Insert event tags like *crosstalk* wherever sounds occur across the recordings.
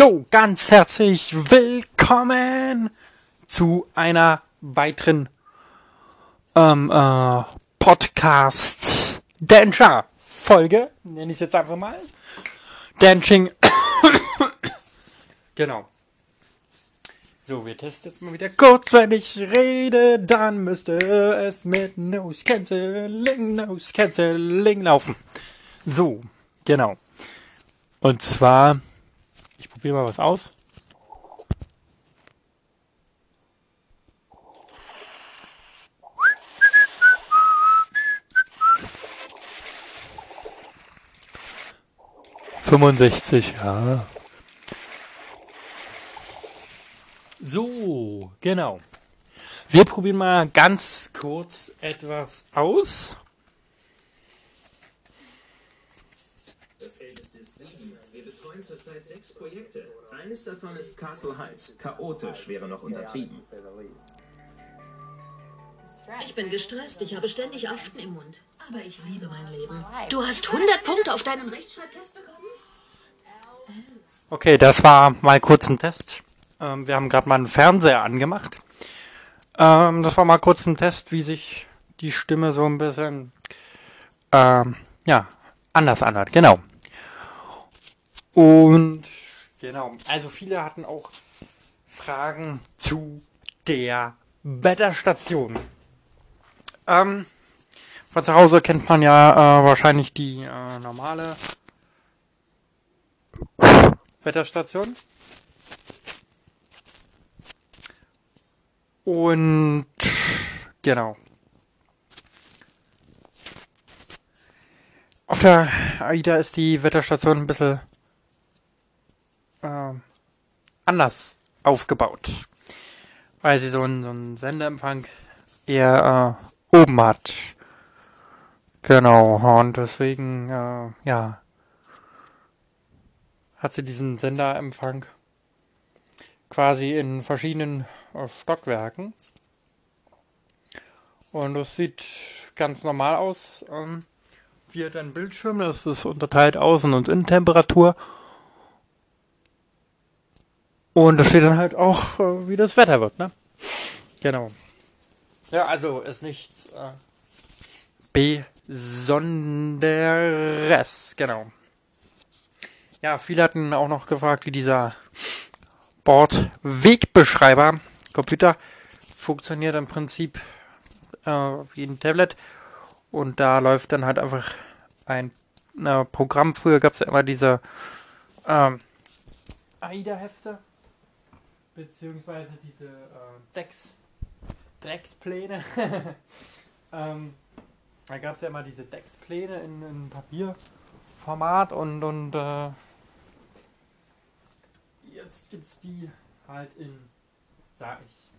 So, ganz herzlich willkommen zu einer weiteren ähm, äh, Podcast Danger Folge, nenne ich es jetzt einfach mal. Dancing. *coughs* genau. So, wir testen jetzt mal wieder kurz. Wenn ich rede, dann müsste es mit Nose Canceling, Nose Canceling laufen. So, genau. Und zwar, probiere mal was aus. Fünfundsechzig, ja. So, genau. Wir probieren mal ganz kurz etwas aus. Zurzeit sechs Projekte. Eines davon ist Castle Heights. Chaotisch wäre noch untertrieben. Ich bin gestresst, ich habe ständig Aften im Mund. Aber ich liebe mein Leben. Du hast 100 Punkte auf deinen Rechtschreibtest bekommen? Okay, das war mal kurz ein Test. Ähm, wir haben gerade mal einen Fernseher angemacht. Ähm, das war mal kurz ein Test, wie sich die Stimme so ein bisschen ähm, ja anders anhört. Genau. Und genau, also viele hatten auch Fragen zu der Wetterstation. Ähm, von zu Hause kennt man ja äh, wahrscheinlich die äh, normale Wetterstation. Und genau. Auf der AIDA ist die Wetterstation ein bisschen äh, anders aufgebaut. Weil sie so einen, so einen Sendeempfang eher äh, oben hat. Genau, und deswegen, äh, ja, hat sie diesen Senderempfang quasi in verschiedenen äh, Stockwerken. Und das sieht ganz normal aus. Ähm, wie hat ein Bildschirm, das ist unterteilt Außen- und Innentemperatur. Und da steht dann halt auch, äh, wie das Wetter wird, ne? Genau. Ja, also ist nichts äh, Besonderes, genau. Ja, viele hatten auch noch gefragt, wie dieser Bordwegbeschreiber Computer funktioniert im Prinzip äh, wie ein Tablet und da läuft dann halt einfach ein äh, Programm. Früher gab es ja immer diese ähm, AIDA-Hefte beziehungsweise diese äh, Dex Dex-Pläne. *laughs* ähm, da gab es ja immer diese Dex-Pläne in, in Papierformat und, und äh, jetzt gibt es die halt in, sag ich,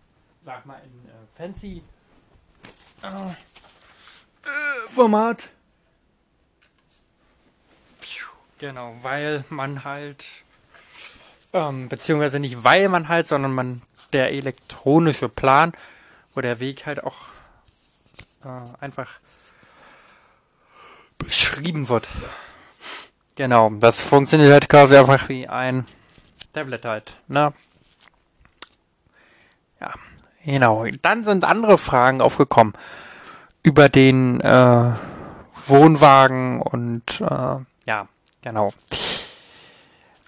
sag mal in äh, fancy äh, Format. Genau, weil man halt, ähm, beziehungsweise nicht weil man halt, sondern man der elektronische Plan, wo der Weg halt auch äh, einfach beschrieben wird. Genau, das funktioniert halt quasi einfach wie ein Tablet halt, ne? Ja, genau. Dann sind andere Fragen aufgekommen über den äh, Wohnwagen und äh, ja, genau.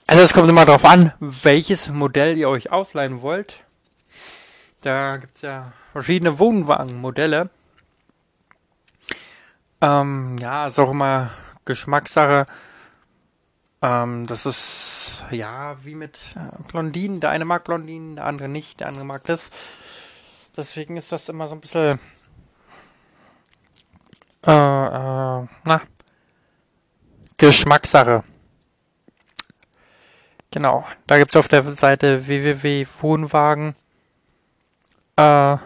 Also es kommt immer darauf an, welches Modell ihr euch ausleihen wollt. Da gibt es ja verschiedene Wohnwagenmodelle. Ähm, ja, ist auch immer Geschmackssache. Ähm, das ist ja wie mit äh, Blondinen. Der eine mag Blondinen, der andere nicht, der andere mag das. Deswegen ist das immer so ein bisschen äh, äh, na, Geschmackssache. Genau, da gibt es auf der Seite www.wohnwagen äh,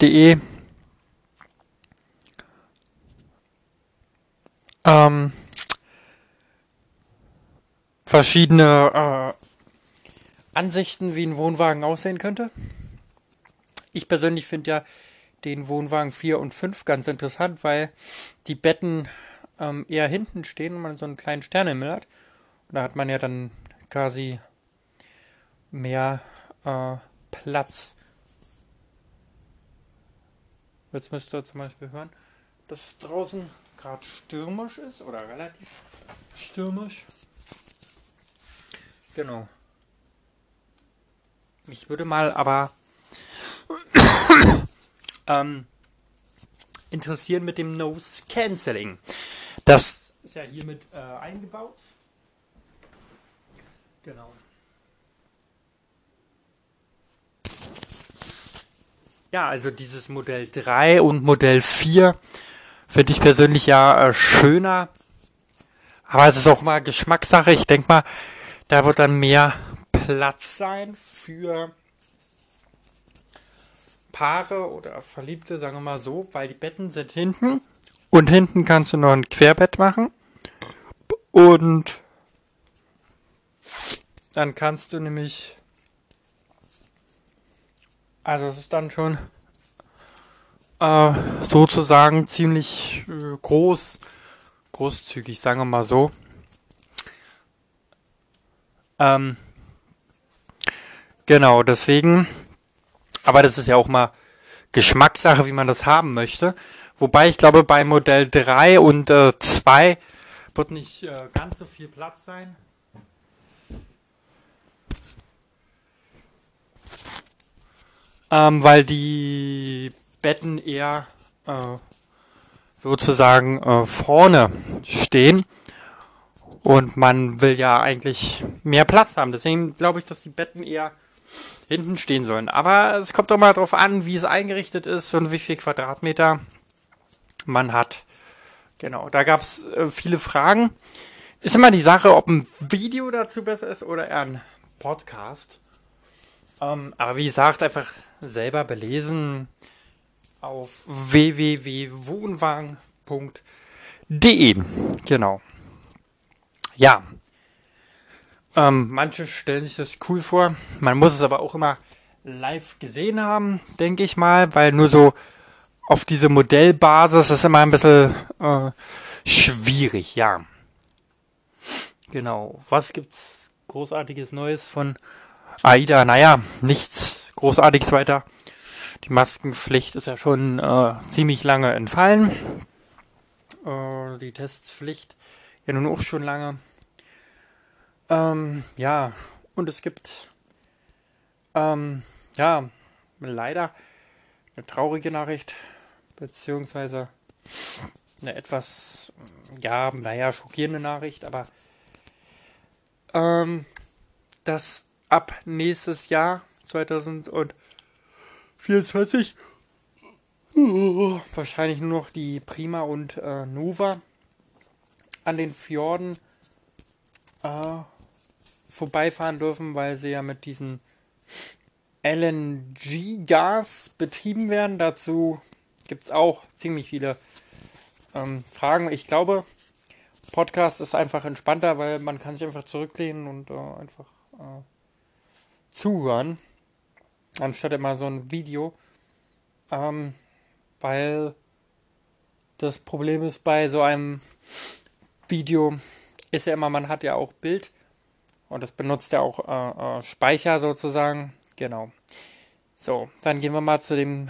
.de ähm, verschiedene äh, Ansichten, wie ein Wohnwagen aussehen könnte. Ich persönlich finde ja den Wohnwagen 4 und 5 ganz interessant, weil die Betten ähm, eher hinten stehen und man so einen kleinen Sternenhimmel hat. Und da hat man ja dann quasi mehr äh, Platz. Jetzt müsst ihr zum Beispiel hören, dass es draußen gerade stürmisch ist oder relativ stürmisch. Genau. Mich würde mal aber ähm, interessieren mit dem Nose Cancelling. Das ist ja hiermit äh, eingebaut. Genau. Ja, also dieses Modell 3 und Modell 4 finde ich persönlich ja äh, schöner. Aber es ist auch mal Geschmackssache. Ich denke mal, da wird dann mehr Platz sein für Paare oder Verliebte, sagen wir mal so, weil die Betten sind hinten und hinten kannst du noch ein Querbett machen und dann kannst du nämlich also es ist dann schon äh, sozusagen ziemlich äh, groß, großzügig, sagen wir mal so. Ähm, genau, deswegen, aber das ist ja auch mal Geschmackssache, wie man das haben möchte. Wobei ich glaube, bei Modell 3 und äh, 2 wird nicht äh, ganz so viel Platz sein. Ähm, weil die Betten eher äh, sozusagen äh, vorne stehen. Und man will ja eigentlich mehr Platz haben. Deswegen glaube ich, dass die Betten eher hinten stehen sollen. Aber es kommt doch mal darauf an, wie es eingerichtet ist und wie viel Quadratmeter man hat. Genau, da gab es äh, viele Fragen. Ist immer die Sache, ob ein Video dazu besser ist oder eher ein Podcast. Ähm, aber wie gesagt, einfach selber belesen auf www.wohnwagen.de. Genau. Ja. Ähm, manche stellen sich das cool vor. Man muss es aber auch immer live gesehen haben, denke ich mal, weil nur so auf diese Modellbasis ist immer ein bisschen äh, schwierig, ja. Genau. Was gibt's großartiges Neues von AIDA? Naja, nichts großartiges weiter. Die Maskenpflicht ist ja schon äh, ziemlich lange entfallen. Äh, die Testpflicht ja nun auch schon lange. Ähm, ja, und es gibt ähm, ja leider eine traurige Nachricht, beziehungsweise eine etwas, ja, naja, schockierende Nachricht, aber ähm, dass ab nächstes Jahr 2024 uh, wahrscheinlich nur noch die Prima und äh, Nova an den Fjorden äh, vorbeifahren dürfen, weil sie ja mit diesem LNG-Gas betrieben werden. Dazu gibt es auch ziemlich viele ähm, Fragen. Ich glaube, Podcast ist einfach entspannter, weil man kann sich einfach zurücklehnen und äh, einfach äh, zuhören, anstatt immer so ein Video. Ähm, weil das Problem ist bei so einem Video ist ja immer, man hat ja auch Bild und das benutzt ja auch äh, äh, Speicher sozusagen. Genau. So, dann gehen wir mal zu dem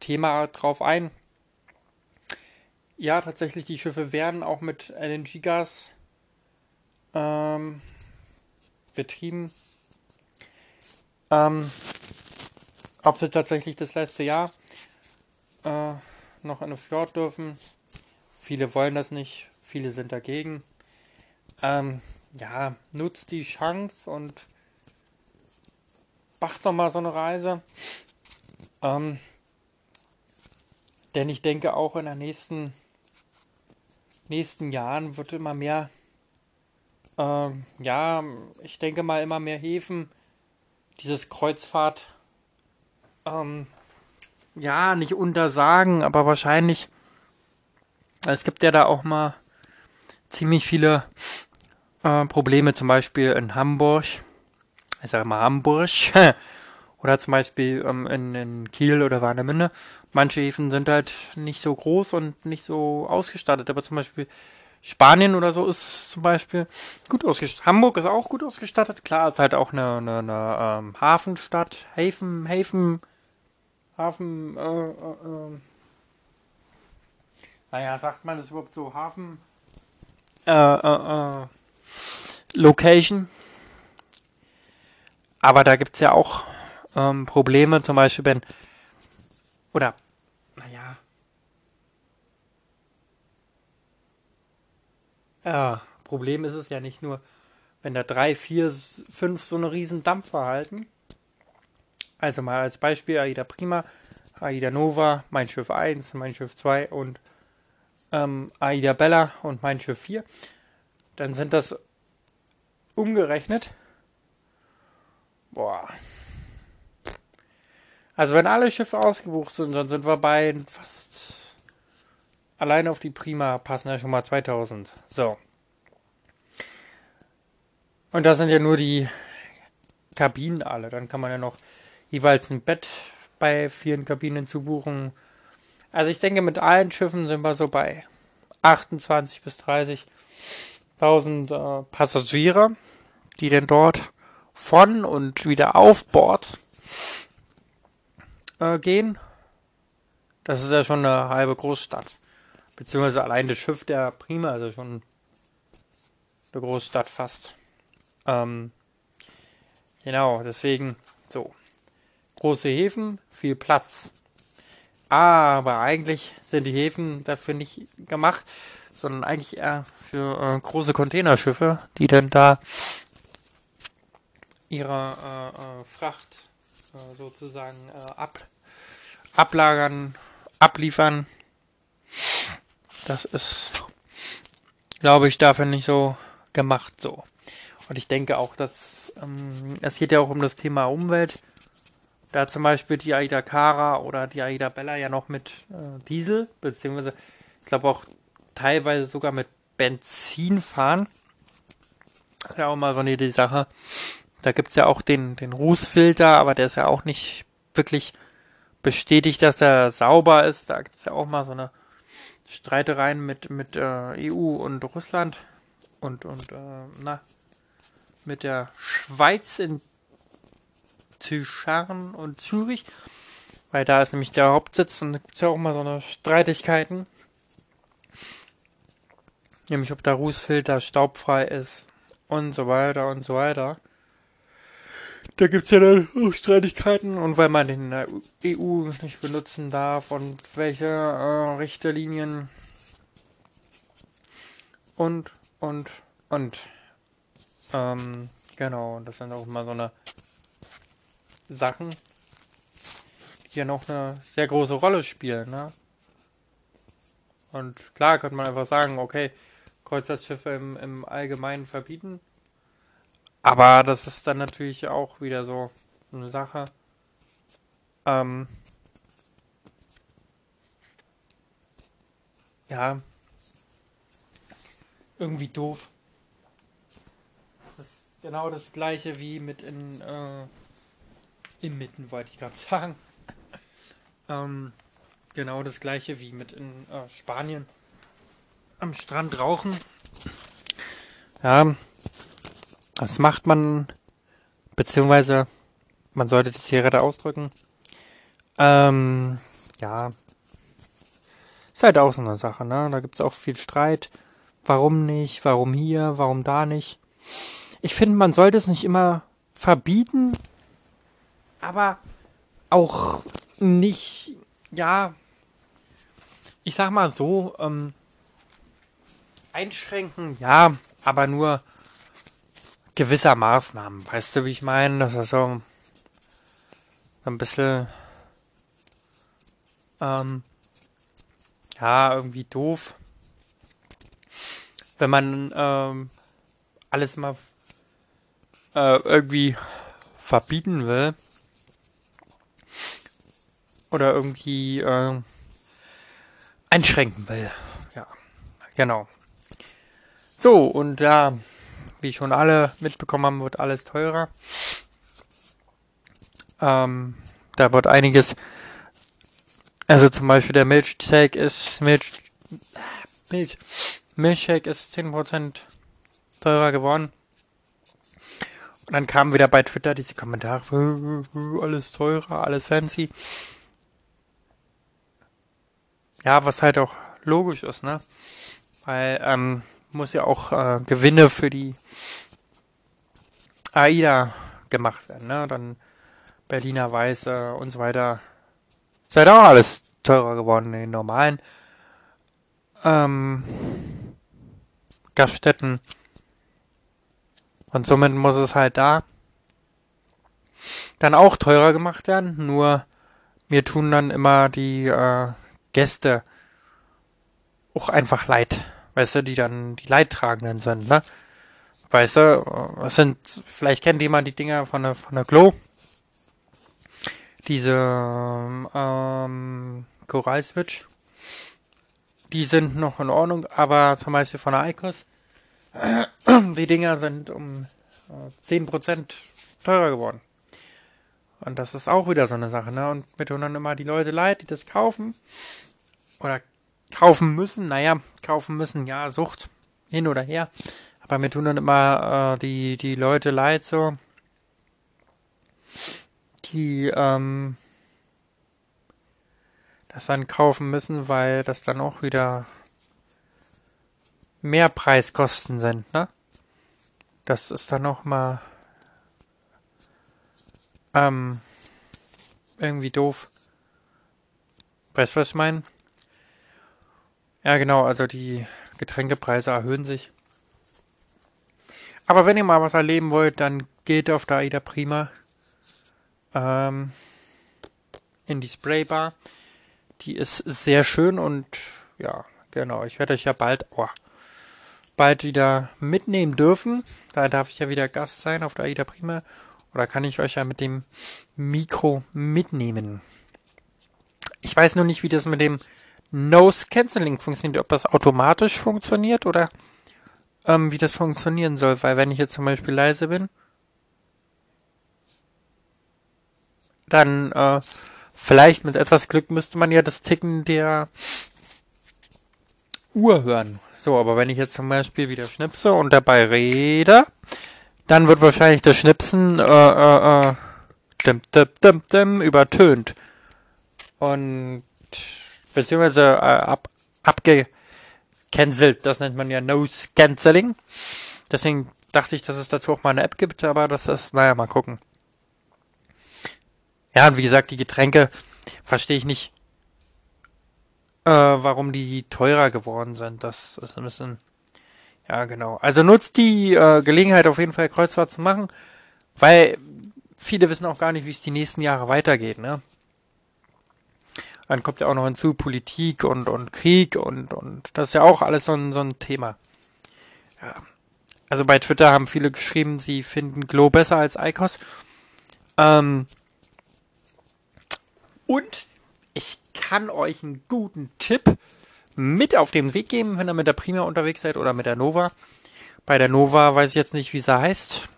Thema drauf ein. Ja, tatsächlich, die Schiffe werden auch mit LNG-Gas ähm, betrieben. Ähm, ob sie tatsächlich das letzte Jahr äh, noch in den Fjord dürfen. Viele wollen das nicht, viele sind dagegen. Ähm, ja, nutzt die Chance und macht doch mal so eine Reise. Ähm, denn ich denke auch in den nächsten, nächsten Jahren wird immer mehr, ähm, ja, ich denke mal immer mehr Häfen dieses Kreuzfahrt, ähm, ja, nicht untersagen, aber wahrscheinlich, es gibt ja da auch mal ziemlich viele äh, Probleme, zum Beispiel in Hamburg, ich sage mal Hamburg *laughs* Oder zum Beispiel ähm, in, in Kiel oder Warnemünde. Manche Häfen sind halt nicht so groß und nicht so ausgestattet. Aber zum Beispiel Spanien oder so ist zum Beispiel gut ausgestattet. Hamburg ist auch gut ausgestattet. Klar, ist halt auch eine, eine, eine ähm, Hafenstadt. Häfen, Häfen, Hafen, äh, äh, äh. Naja, sagt man das überhaupt so? Hafen, äh, äh, äh, Location. Aber da gibt's ja auch ähm, Probleme, zum Beispiel wenn, oder, naja, ja, Problem ist es ja nicht nur, wenn da drei, vier, fünf so eine riesen Dampfer halten. Also mal als Beispiel AIDA Prima, AIDA Nova, mein Schiff 1, mein Schiff 2 und ähm, AIDA Bella und mein Schiff 4. Dann sind das umgerechnet. Boah, also wenn alle Schiffe ausgebucht sind, dann sind wir bei fast allein auf die Prima passen ja schon mal 2000. So. Und das sind ja nur die Kabinen alle. Dann kann man ja noch jeweils ein Bett bei vielen Kabinen zubuchen. Also ich denke, mit allen Schiffen sind wir so bei 28 bis 30.000 äh, Passagiere, die denn dort von und wieder auf Bord äh, gehen. Das ist ja schon eine halbe Großstadt. Beziehungsweise allein das Schiff der Prima ja schon eine Großstadt fast. Ähm, genau, deswegen so. Große Häfen, viel Platz. Aber eigentlich sind die Häfen dafür nicht gemacht, sondern eigentlich eher für äh, große Containerschiffe, die dann da ihre äh, äh, Fracht äh, sozusagen äh, ab ablagern, abliefern. Das ist, glaube ich, dafür nicht so gemacht so. Und ich denke auch, dass ähm, es geht ja auch um das Thema Umwelt. Da zum Beispiel die Aida Cara oder die Aida Bella ja noch mit äh, Diesel, beziehungsweise ich glaube auch teilweise sogar mit Benzin fahren. Ja auch mal so eine die Sache. Da gibt es ja auch den, den Rußfilter, aber der ist ja auch nicht wirklich bestätigt, dass er sauber ist. Da gibt es ja auch mal so eine Streitereien mit, mit äh, EU und Russland und, und äh, na, mit der Schweiz in Zyscharn und Zürich. Weil da ist nämlich der Hauptsitz und da gibt es ja auch mal so eine Streitigkeiten. Nämlich ob der Rußfilter staubfrei ist und so weiter und so weiter. Da gibt es ja dann auch Streitigkeiten und weil man den EU nicht benutzen darf und welche äh, Richterlinien und, und, und. Ähm, genau, das sind auch mal so eine Sachen, die ja noch eine sehr große Rolle spielen, ne? Und klar könnte man einfach sagen, okay, Kreuzfahrtschiffe im, im Allgemeinen verbieten. Aber das ist dann natürlich auch wieder so eine Sache. Ähm, ja, irgendwie doof. Das ist genau das gleiche wie mit in äh, inmitten, wollte ich gerade *laughs* sagen. ähm, genau das gleiche wie mit in äh, Spanien am Strand rauchen. Ja, das macht man, beziehungsweise man sollte die Zigarette ausdrücken. Ähm, ja. Ist halt auch so eine Sache, ne? Da gibt es auch viel Streit. Warum nicht? Warum hier? Warum da nicht? Ich finde, man sollte es nicht immer verbieten, aber auch nicht, ja, ich sag mal so, ähm, einschränken, ja, aber nur gewisser Maßnahmen. Weißt du, wie ich meine? Das ist so ein bisschen ähm, ja, irgendwie doof. Wenn man ähm, alles mal äh, irgendwie verbieten will. Oder irgendwie äh, einschränken will. Ja, genau. So, und ja, wie schon alle mitbekommen haben, wird alles teurer. Ähm, da wird einiges, also zum Beispiel der Milchshake ist, Milch, Milch, Milchshake ist 10% teurer geworden. Und dann kamen wieder bei Twitter diese Kommentare, alles teurer, alles fancy. Ja, was halt auch logisch ist, ne? Weil ähm, muss ja auch äh, Gewinne für die AIDA gemacht werden, ne? Dann Berliner Weiße und so weiter. Ist halt auch alles teurer geworden in den normalen ähm, Gaststätten. Und somit muss es halt da dann auch teurer gemacht werden. Nur mir tun dann immer die äh, Gäste auch einfach leid. Weißt du, die dann die Leidtragenden sind, ne? Weißt du, es sind, vielleicht kennt jemand die Dinger von der, von der Glow. Diese, ähm, Coral Switch. Die sind noch in Ordnung, aber zum Beispiel von der Icos, *clears throat* die Dinger sind um äh, 10% teurer geworden. Und das ist auch wieder so eine Sache, ne? Und mir tun dann immer die Leute leid, die das kaufen. Oder kaufen müssen. Naja, kaufen müssen, ja, Sucht. Hin oder her. Aber mir tun dann immer äh, die, die Leute leid, so. Die, ähm, das dann kaufen müssen, weil das dann auch wieder mehr Preiskosten sind, ne? Das ist dann auch mal ähm, irgendwie doof. Weißt du, was ich meine? Ja, genau, also die Getränkepreise erhöhen sich. Aber wenn ihr mal was erleben wollt, dann geht auf der Aida Prima ähm, in die Spraybar. Die ist sehr schön und ja, genau, ich werde euch ja bald, oh, bald wieder mitnehmen dürfen. Da darf ich ja wieder Gast sein auf der Aida Prima. Oder kann ich euch ja mit dem Mikro mitnehmen? Ich weiß nur nicht, wie das mit dem Nose Cancelling funktioniert, ob das automatisch funktioniert oder ähm, wie das funktionieren soll, weil wenn ich jetzt zum Beispiel leise bin, dann äh, vielleicht mit etwas Glück müsste man ja das Ticken der Uhr hören. So, aber wenn ich jetzt zum Beispiel wieder schnipse und dabei rede, dann wird wahrscheinlich das Schnipsen äh, äh, äh, dim, dim, dim, dim, übertönt. Und beziehungsweise äh, ab, abgecancelt. Das nennt man ja Nose Cancelling. Deswegen dachte ich, dass es dazu auch mal eine App gibt, aber das ist, naja, mal gucken. Ja, und wie gesagt, die Getränke verstehe ich nicht, äh, warum die teurer geworden sind. Das ist ein bisschen, ja, genau. Also nutzt die äh, Gelegenheit auf jeden Fall Kreuzfahrt zu machen, weil viele wissen auch gar nicht, wie es die nächsten Jahre weitergeht, ne? Dann kommt ja auch noch hinzu Politik und, und Krieg und, und das ist ja auch alles so ein, so ein Thema. Ja. Also bei Twitter haben viele geschrieben, sie finden Glow besser als ICOS. Ähm, und ich kann euch einen guten Tipp mit auf den Weg geben, wenn ihr mit der Prima unterwegs seid oder mit der Nova. Bei der Nova weiß ich jetzt nicht, wie sie heißt,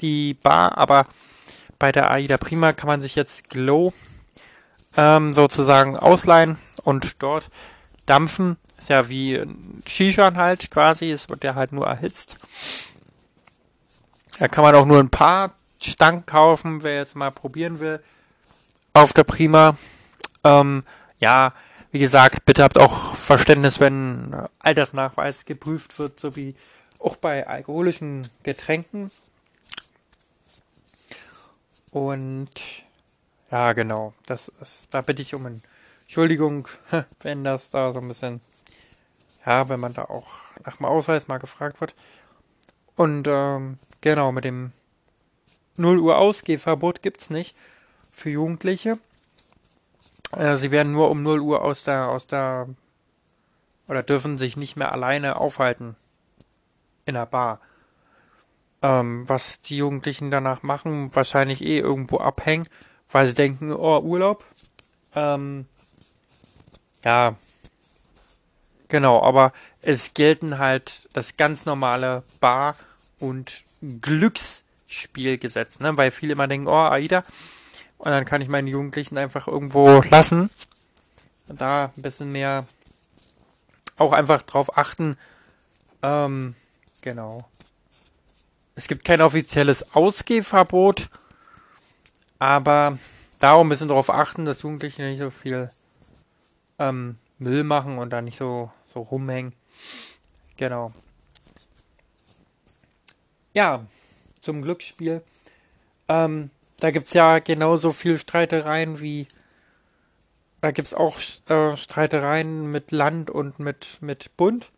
die Bar, aber bei der AIDA Prima kann man sich jetzt Glow ähm, sozusagen ausleihen und dort dampfen. Ist ja wie Shishan halt quasi, es wird ja halt nur erhitzt. Da kann man auch nur ein paar Stangen kaufen, wer jetzt mal probieren will. Auf der Prima. Ähm, ja, wie gesagt, bitte habt auch Verständnis, wenn Altersnachweis geprüft wird, so wie auch bei alkoholischen Getränken. Und ja, genau. Das ist, da bitte ich um Entschuldigung, *laughs* wenn das da so ein bisschen, ja, wenn man da auch nach dem Ausweis mal gefragt wird. Und ähm, genau, mit dem 0 Uhr Ausgehverbot gibt's nicht für Jugendliche. Äh, sie werden nur um 0 Uhr aus der, aus der, oder dürfen sich nicht mehr alleine aufhalten in der Bar. Ähm, was die Jugendlichen danach machen, wahrscheinlich eh irgendwo abhängen weil sie denken, oh, Urlaub. Ähm, ja, genau, aber es gelten halt das ganz normale Bar- und Glücksspielgesetz, ne? Weil viele immer denken, oh, AIDA, Und dann kann ich meine Jugendlichen einfach irgendwo lassen. Da ein bisschen mehr auch einfach drauf achten. Ähm, genau. Es gibt kein offizielles Ausgehverbot, aber darum ein bisschen darauf achten, dass Jugendliche nicht so viel ähm, Müll machen und da nicht so, so rumhängen. Genau. Ja, zum Glücksspiel. Ähm, da gibt es ja genauso viel Streitereien wie. Da gibt es auch äh, Streitereien mit Land und mit, mit Bund.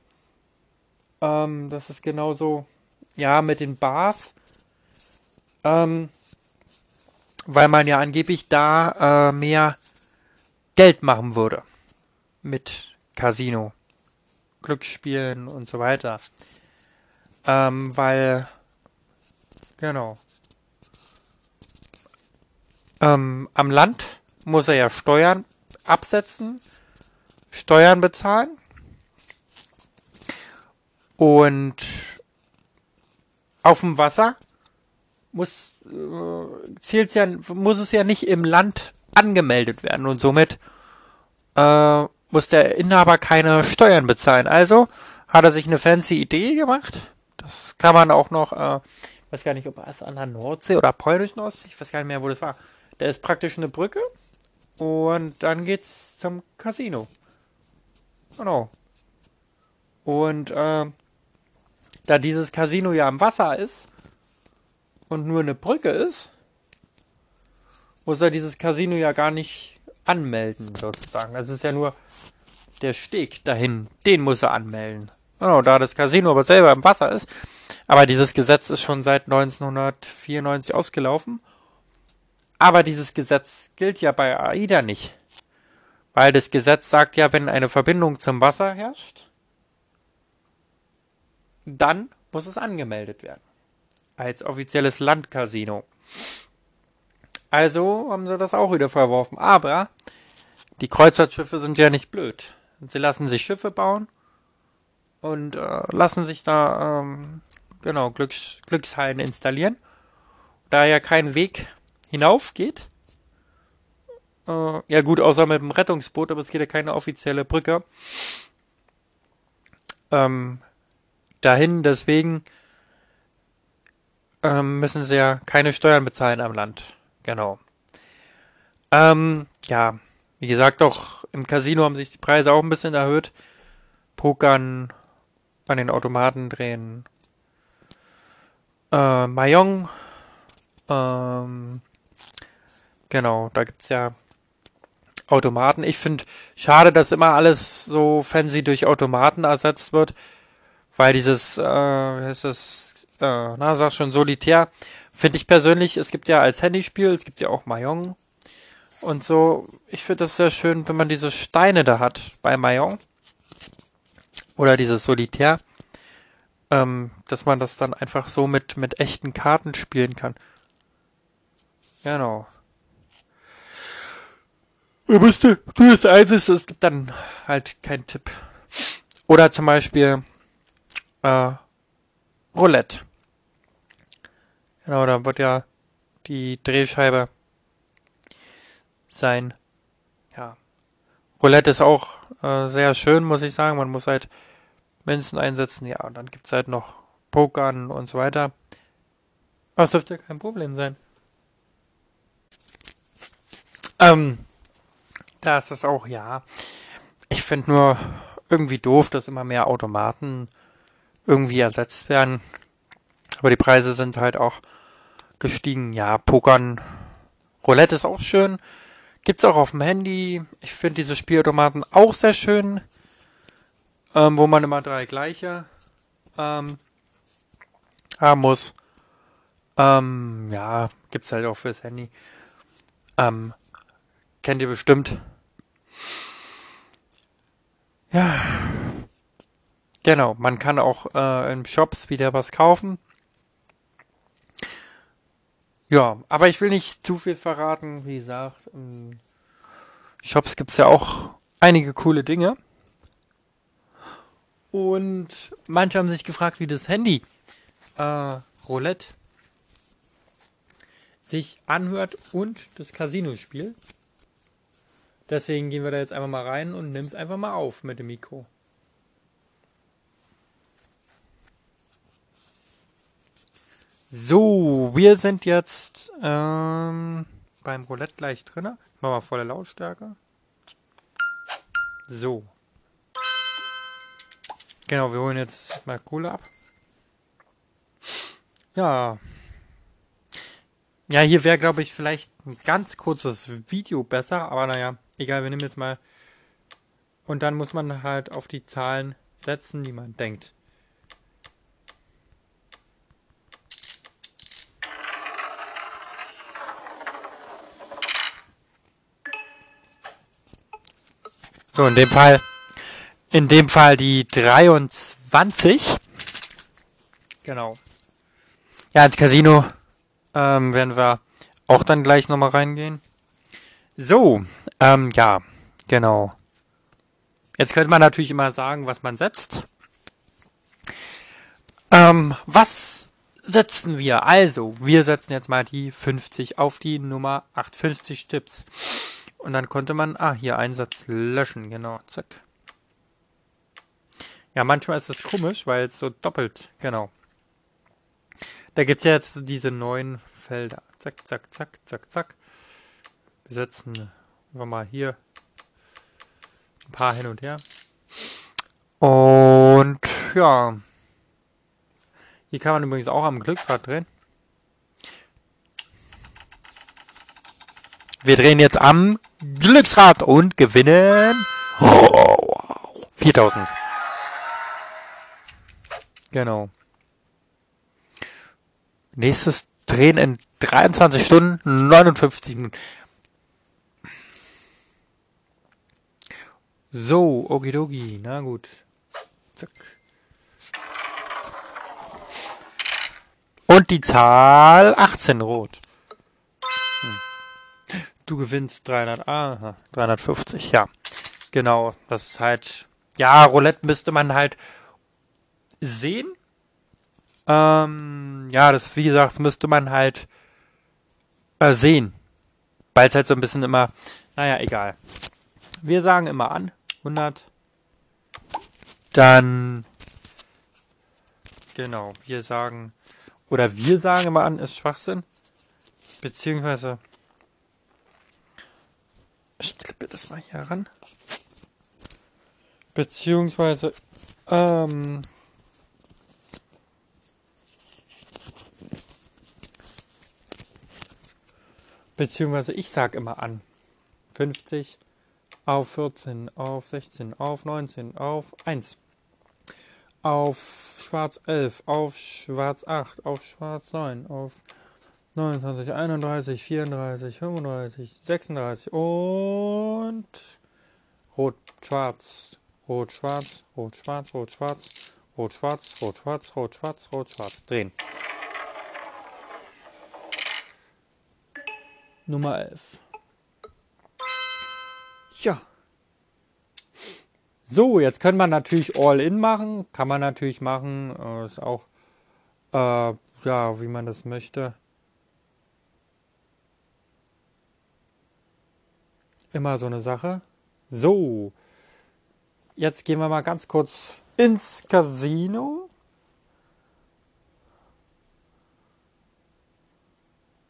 Ähm, das ist genauso, ja, mit den Bars. Ähm, weil man ja angeblich da äh, mehr Geld machen würde. Mit Casino, Glücksspielen und so weiter. Ähm, weil, genau. Ähm, am Land muss er ja Steuern absetzen, Steuern bezahlen. Und auf dem Wasser muss, äh, zählt's ja, muss es ja nicht im Land angemeldet werden und somit äh, muss der Inhaber keine Steuern bezahlen. Also hat er sich eine fancy Idee gemacht. Das kann man auch noch, äh, weiß gar nicht, ob es an der Nordsee oder polnischen Ostsee, ich weiß gar nicht mehr, wo das war. Da ist praktisch eine Brücke und dann geht's zum Casino. Genau. Und äh, da dieses Casino ja am Wasser ist und nur eine Brücke ist, muss er dieses Casino ja gar nicht anmelden, sozusagen. Es ist ja nur der Steg dahin, den muss er anmelden. Genau, da das Casino aber selber im Wasser ist. Aber dieses Gesetz ist schon seit 1994 ausgelaufen. Aber dieses Gesetz gilt ja bei AIDA nicht. Weil das Gesetz sagt ja, wenn eine Verbindung zum Wasser herrscht, dann muss es angemeldet werden. Als offizielles Landcasino. Also haben sie das auch wieder verworfen. Aber die Kreuzfahrtschiffe sind ja nicht blöd. Sie lassen sich Schiffe bauen und äh, lassen sich da ähm, genau Glücks Glückshallen installieren. Da ja kein Weg hinauf geht. Äh, ja gut, außer mit dem Rettungsboot, aber es geht ja keine offizielle Brücke. Ähm, dahin, deswegen ähm, müssen sie ja keine Steuern bezahlen am Land. Genau. Ähm, ja, wie gesagt, auch im Casino haben sich die Preise auch ein bisschen erhöht. Pokern, an den Automaten drehen. Äh, Mayong. Ähm, genau, da gibt's ja Automaten. Ich finde schade, dass immer alles so fancy durch Automaten ersetzt wird, weil dieses, äh, wie heißt das, äh, na, sag schon, Solitär, finde ich persönlich, es gibt ja als Handyspiel, es gibt ja auch Mayong und so. Ich finde das sehr schön, wenn man diese Steine da hat bei Mayong oder dieses Solitär, ähm, dass man das dann einfach so mit, mit echten Karten spielen kann. Genau. Du bist du, das Einzige, es gibt dann halt keinen Tipp. Oder zum Beispiel äh, Roulette. Genau, da wird ja die Drehscheibe sein. Ja. Roulette ist auch äh, sehr schön, muss ich sagen. Man muss halt Münzen einsetzen, ja, und dann gibt es halt noch Pokern und so weiter. Es dürfte kein Problem sein. Ähm, da ist es auch, ja. Ich finde nur irgendwie doof, dass immer mehr Automaten irgendwie ersetzt werden. Aber die Preise sind halt auch gestiegen. Ja, Pokern, Roulette ist auch schön. Gibt's auch auf dem Handy. Ich finde diese Spielautomaten auch sehr schön. Ähm, wo man immer drei gleiche ähm, haben muss. Ähm, ja, gibt's halt auch fürs Handy. Ähm, kennt ihr bestimmt. Ja. Genau, man kann auch äh, in Shops wieder was kaufen. Ja, aber ich will nicht zu viel verraten. Wie gesagt, in Shops gibt's ja auch einige coole Dinge. Und manche haben sich gefragt, wie das Handy äh, Roulette sich anhört und das Casino spielt. Deswegen gehen wir da jetzt einfach mal rein und nimm es einfach mal auf mit dem Mikro. So, wir sind jetzt ähm, beim Roulette gleich drin. Ich mache volle Lautstärke. So. Genau, wir holen jetzt mal Kohle ab. Ja. Ja, hier wäre, glaube ich, vielleicht ein ganz kurzes Video besser, aber naja, egal, wir nehmen jetzt mal. Und dann muss man halt auf die Zahlen setzen, die man denkt. So, in dem Fall, in dem Fall die 23. Genau. Ja, ins Casino ähm, werden wir auch dann gleich nochmal reingehen. So, ähm, ja, genau. Jetzt könnte man natürlich immer sagen, was man setzt. Ähm, was setzen wir? Also, wir setzen jetzt mal die 50 auf die Nummer 850 Tipps. Und dann konnte man, ah, hier Einsatz löschen, genau, zack. Ja, manchmal ist es komisch, weil es so doppelt, genau. Da gibt es ja jetzt diese neuen Felder. Zack, zack, zack, zack, zack. Wir setzen einfach mal hier ein paar hin und her. Und ja. Hier kann man übrigens auch am Glücksrad drehen. Wir drehen jetzt am Glücksrad und gewinnen oh, 4000. Genau. Nächstes Drehen in 23 Stunden 59 Minuten. So, okidoki, na gut. Zack. Und die Zahl 18 rot. Du gewinnst 300, aha, 350, ja. Genau, das ist halt, ja, Roulette müsste man halt sehen. Ähm, ja, das, wie gesagt, müsste man halt äh, sehen. Weil es halt so ein bisschen immer, naja, egal. Wir sagen immer an, 100. Dann, genau, wir sagen, oder wir sagen immer an, ist Schwachsinn. Beziehungsweise, ich klippe das mal hier ran. Beziehungsweise, ähm, beziehungsweise ich sag immer an. 50 auf 14, auf 16, auf 19, auf 1. Auf Schwarz 11, auf Schwarz 8, auf Schwarz 9, auf 29, 31, 34, 35, 36 und rot, schwarz, rot, schwarz, rot, schwarz, rot, schwarz, rot, schwarz, rot, schwarz, rot, schwarz, rot, schwarz. Drehen. Nummer 11. Ja. So, jetzt kann man natürlich All-In machen. Kann man natürlich machen. Äh, ist auch, äh, ja, wie man das möchte. Immer so eine Sache. So, jetzt gehen wir mal ganz kurz ins Casino.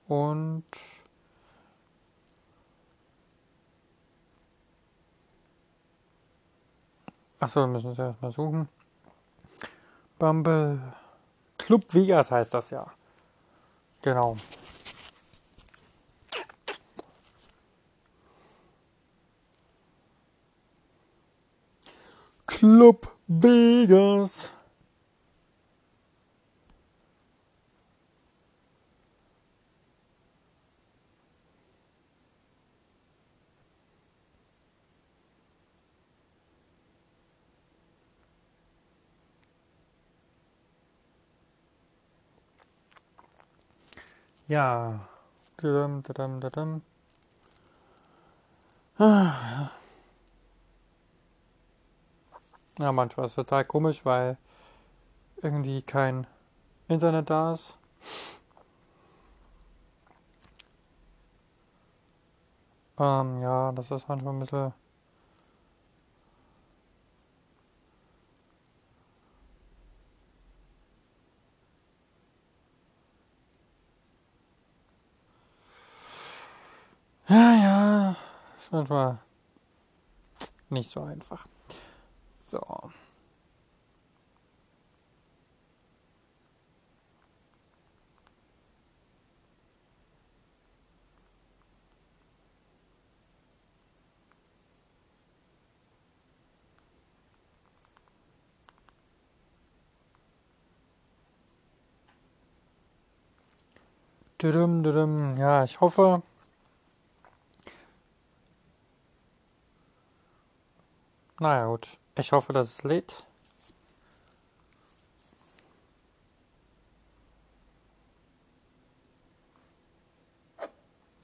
Und Achso, wir müssen es erstmal suchen. Bumble Club Vegas heißt das ja. Genau. Club Vegas. Ja. Dadam, dadam, dadam. Ah. Ja, manchmal ist es total komisch, weil irgendwie kein Internet da ist. Ähm, ja, das ist manchmal ein bisschen. Ja, ja, ist manchmal nicht so einfach. So. Ja, ich hoffe. Naja, gut. Ich hoffe, dass es lädt.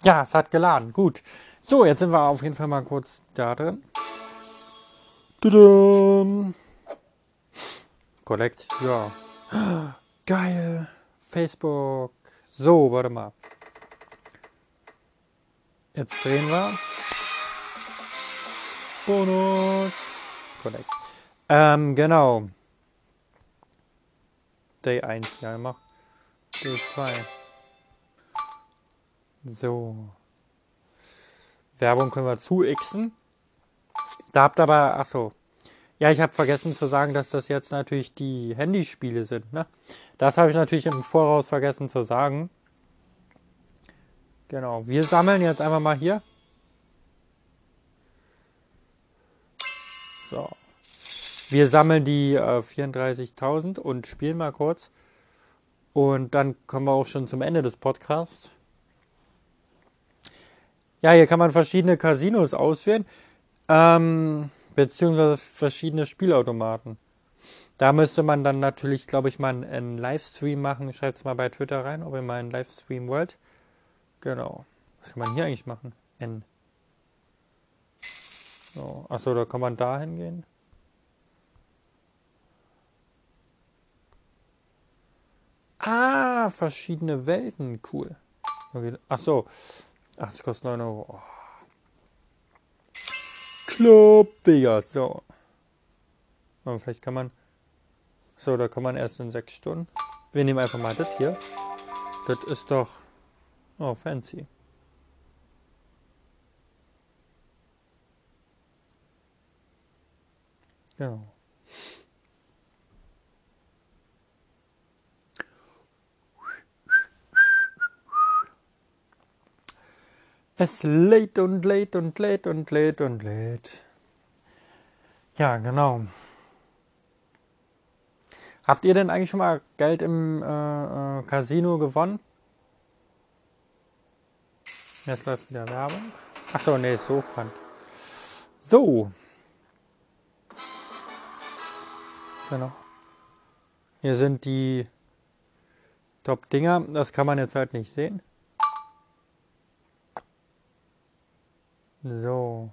Ja, es hat geladen. Gut. So, jetzt sind wir auf jeden Fall mal kurz da drin. Tudum. Collect, ja. *gasps* Geil. Facebook. So, warte mal. Jetzt drehen wir. Bonus. Collect. Ähm, genau. Day 1, ja, immer. Day 2. So. Werbung können wir zu xen. Da habt aber, ach so. Ja, ich habe vergessen zu sagen, dass das jetzt natürlich die Handyspiele sind. Ne? Das habe ich natürlich im Voraus vergessen zu sagen. Genau, wir sammeln jetzt einfach mal hier. So. Wir sammeln die äh, 34.000 und spielen mal kurz. Und dann kommen wir auch schon zum Ende des Podcasts. Ja, hier kann man verschiedene Casinos auswählen. Ähm, beziehungsweise verschiedene Spielautomaten. Da müsste man dann natürlich, glaube ich, mal einen Livestream machen. Schreibt es mal bei Twitter rein, ob ihr mal einen Livestream wollt. Genau. Was kann man hier eigentlich machen? N. So. Achso, da kann man da hingehen. Ah, verschiedene Welten. Cool. Okay. Achso. Ach, das kostet 9 Euro. Oh. Club, Digga. So. Und vielleicht kann man. So, da kann man erst in sechs Stunden. Wir nehmen einfach mal das hier. Das ist doch. Oh, fancy. Genau. Es lädt und lädt und lädt und lädt und lädt. Ja, genau. Habt ihr denn eigentlich schon mal Geld im äh, äh, Casino gewonnen? Jetzt läuft wieder Werbung. Achso, nee, ist so kann. So. Genau. Hier sind die Top-Dinger. Das kann man jetzt halt nicht sehen. So.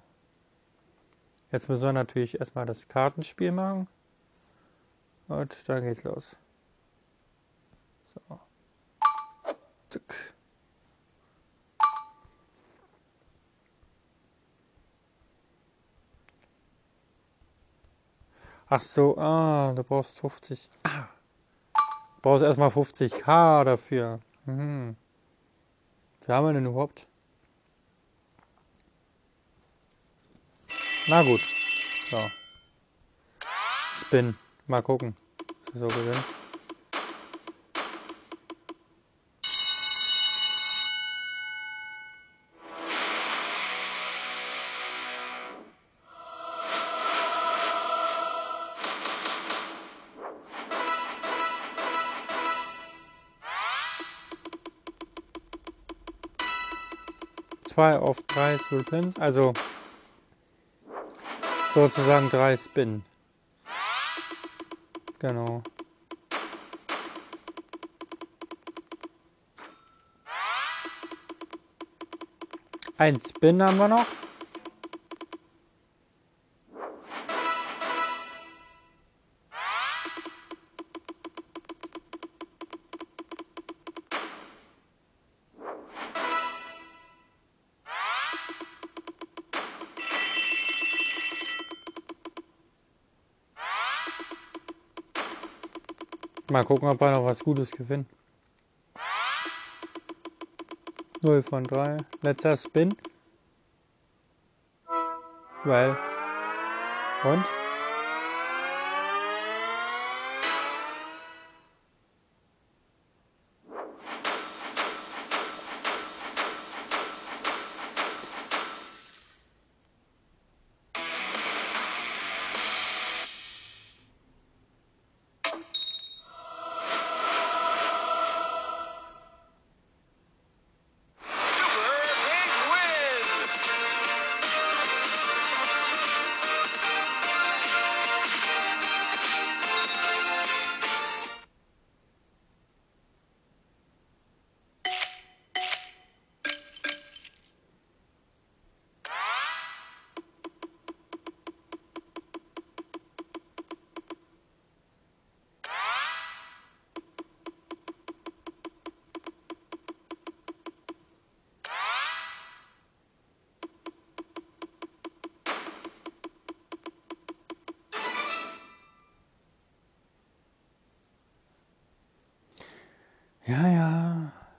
Jetzt müssen wir natürlich erstmal das Kartenspiel machen. Und dann geht's los. So. Zack. Ach so, ah, du brauchst 50. Ah. Du brauchst erstmal 50k dafür. Mhm. Wie haben wir denn überhaupt? Na gut. So. Spin. Mal gucken. So gewinnen. Zwei auf drei Pins, also sozusagen drei Spin. Genau. Ein Spin haben wir noch. Mal gucken, ob wir noch was Gutes gewinnen. 0 von 3. Letzter Spin. Well. Und?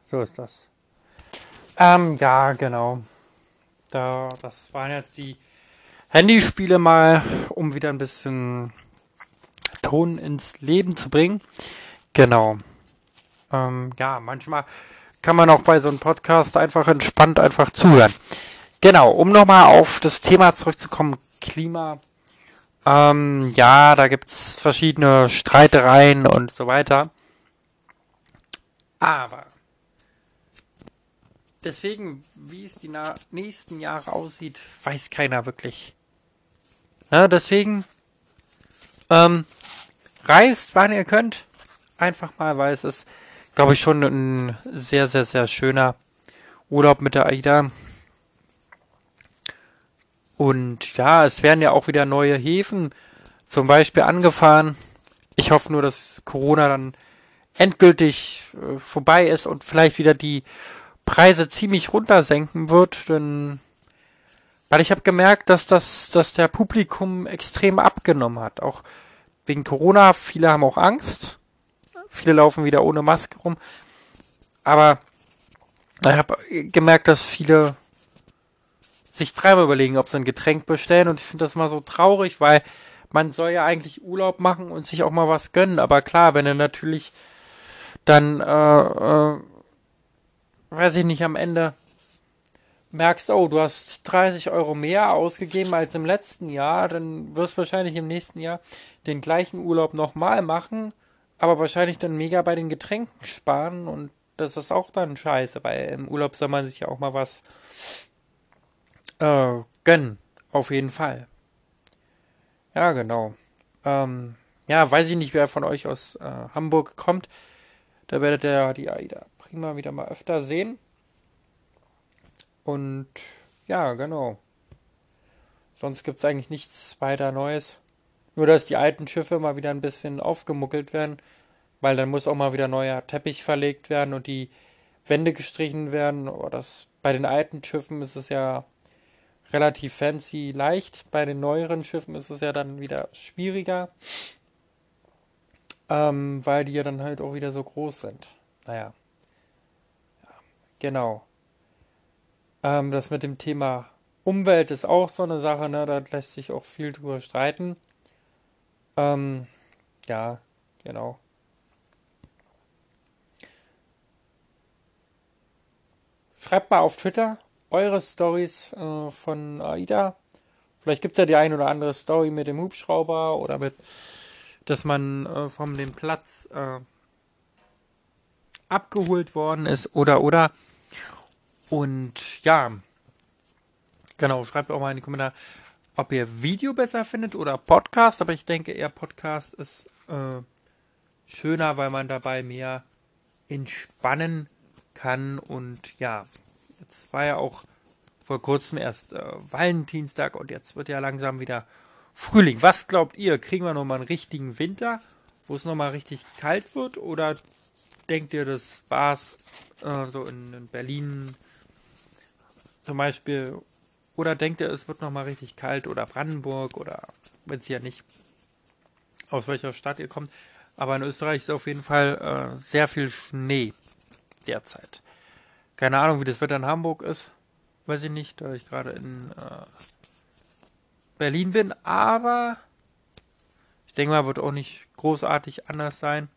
So ist das. Ähm, ja, genau. Da, das waren jetzt die Handyspiele mal, um wieder ein bisschen Ton ins Leben zu bringen. Genau. Ähm, ja, manchmal kann man auch bei so einem Podcast einfach entspannt einfach zuhören. Genau, um nochmal auf das Thema zurückzukommen, Klima. Ähm, ja, da gibt's verschiedene Streitereien und so weiter. Aber deswegen, wie es die nächsten Jahre aussieht, weiß keiner wirklich. Na, deswegen ähm, reist, wann ihr könnt. Einfach mal, weil es ist, glaube ich, schon ein sehr, sehr, sehr schöner Urlaub mit der AIDA. Und ja, es werden ja auch wieder neue Häfen zum Beispiel angefahren. Ich hoffe nur, dass Corona dann endgültig äh, vorbei ist und vielleicht wieder die Preise ziemlich runtersenken wird, denn weil ich habe gemerkt, dass das, dass der Publikum extrem abgenommen hat, auch wegen Corona. Viele haben auch Angst, viele laufen wieder ohne Maske rum, aber ich habe gemerkt, dass viele sich dreimal überlegen, ob sie ein Getränk bestellen. Und ich finde das mal so traurig, weil man soll ja eigentlich Urlaub machen und sich auch mal was gönnen, aber klar, wenn du natürlich dann, äh, äh, weiß ich nicht, am Ende merkst, oh, du hast 30 Euro mehr ausgegeben als im letzten Jahr, dann wirst du wahrscheinlich im nächsten Jahr den gleichen Urlaub nochmal machen, aber wahrscheinlich dann mega bei den Getränken sparen und das ist auch dann scheiße, weil im Urlaub soll man sich ja auch mal was äh, gönnen, auf jeden Fall. Ja, genau. Ähm, ja, weiß ich nicht, wer von euch aus äh, Hamburg kommt. Da werdet ihr die AIDA prima wieder mal öfter sehen. Und ja, genau. Sonst gibt es eigentlich nichts weiter Neues. Nur, dass die alten Schiffe mal wieder ein bisschen aufgemuckelt werden, weil dann muss auch mal wieder neuer Teppich verlegt werden und die Wände gestrichen werden. Aber das, bei den alten Schiffen ist es ja relativ fancy leicht. Bei den neueren Schiffen ist es ja dann wieder schwieriger, ähm, weil die ja dann halt auch wieder so groß sind. Naja. Genau. Ähm, das mit dem Thema Umwelt ist auch so eine Sache, ne? Da lässt sich auch viel drüber streiten. Ähm, ja, genau. Schreibt mal auf Twitter eure Stories äh, von AIDA. Vielleicht gibt es ja die ein oder andere Story mit dem Hubschrauber oder mit, dass man äh, von dem Platz äh, abgeholt worden ist oder oder. Und ja, genau, schreibt auch mal in die Kommentare, ob ihr Video besser findet oder Podcast. Aber ich denke eher Podcast ist äh, schöner, weil man dabei mehr entspannen kann. Und ja, jetzt war ja auch vor kurzem erst äh, Valentinstag und jetzt wird ja langsam wieder Frühling. Was glaubt ihr? Kriegen wir nochmal einen richtigen Winter, wo es nochmal richtig kalt wird? Oder denkt ihr, das war's äh, so in, in Berlin zum Beispiel? Oder denkt ihr, es wird nochmal richtig kalt? Oder Brandenburg? Oder wenn es ja nicht aus welcher Stadt ihr kommt. Aber in Österreich ist auf jeden Fall äh, sehr viel Schnee derzeit. Keine Ahnung, wie das Wetter in Hamburg ist. Weiß ich nicht, da ich gerade in äh, Berlin bin. Aber ich denke mal, wird auch nicht großartig anders sein.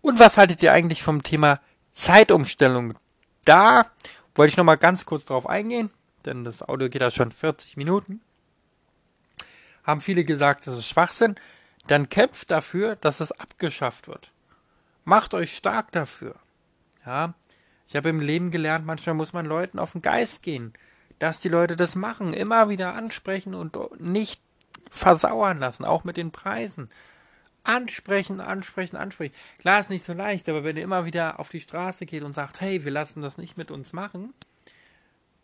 Und was haltet ihr eigentlich vom Thema Zeitumstellung? Da wollte ich nochmal ganz kurz drauf eingehen, denn das Audio geht ja schon 40 Minuten. Haben viele gesagt, das ist Schwachsinn. Dann kämpft dafür, dass es abgeschafft wird. Macht euch stark dafür. Ja, ich habe im Leben gelernt, manchmal muss man Leuten auf den Geist gehen, dass die Leute das machen, immer wieder ansprechen und nicht versauern lassen, auch mit den Preisen. Ansprechen, ansprechen, ansprechen. Klar ist nicht so leicht, aber wenn ihr immer wieder auf die Straße geht und sagt, hey, wir lassen das nicht mit uns machen,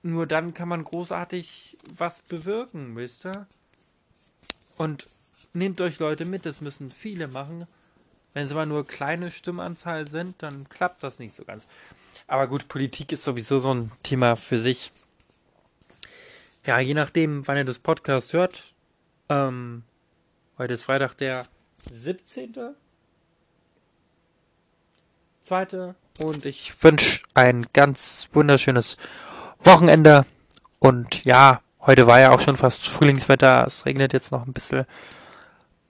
nur dann kann man großartig was bewirken, wisst ihr? Und nehmt euch Leute mit, das müssen viele machen. Wenn es aber nur kleine Stimmanzahl sind, dann klappt das nicht so ganz. Aber gut, Politik ist sowieso so ein Thema für sich. Ja, je nachdem, wann ihr das Podcast hört. Ähm, heute ist Freitag der 17. Zweite. Und ich wünsche ein ganz wunderschönes Wochenende. Und ja, heute war ja auch schon fast Frühlingswetter. Es regnet jetzt noch ein bisschen.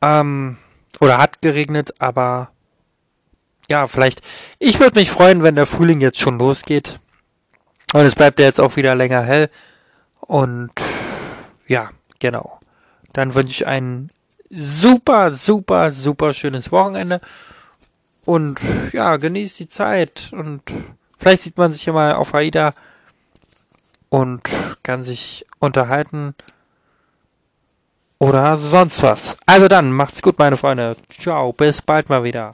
Ähm, oder hat geregnet, aber ja, vielleicht. Ich würde mich freuen, wenn der Frühling jetzt schon losgeht. Und es bleibt ja jetzt auch wieder länger hell. Und ja, genau. Dann wünsche ich ein super, super, super schönes Wochenende. Und ja, genießt die Zeit. Und vielleicht sieht man sich ja mal auf AIDA und kann sich unterhalten. Oder sonst was. Also dann, macht's gut, meine Freunde. Ciao, bis bald mal wieder.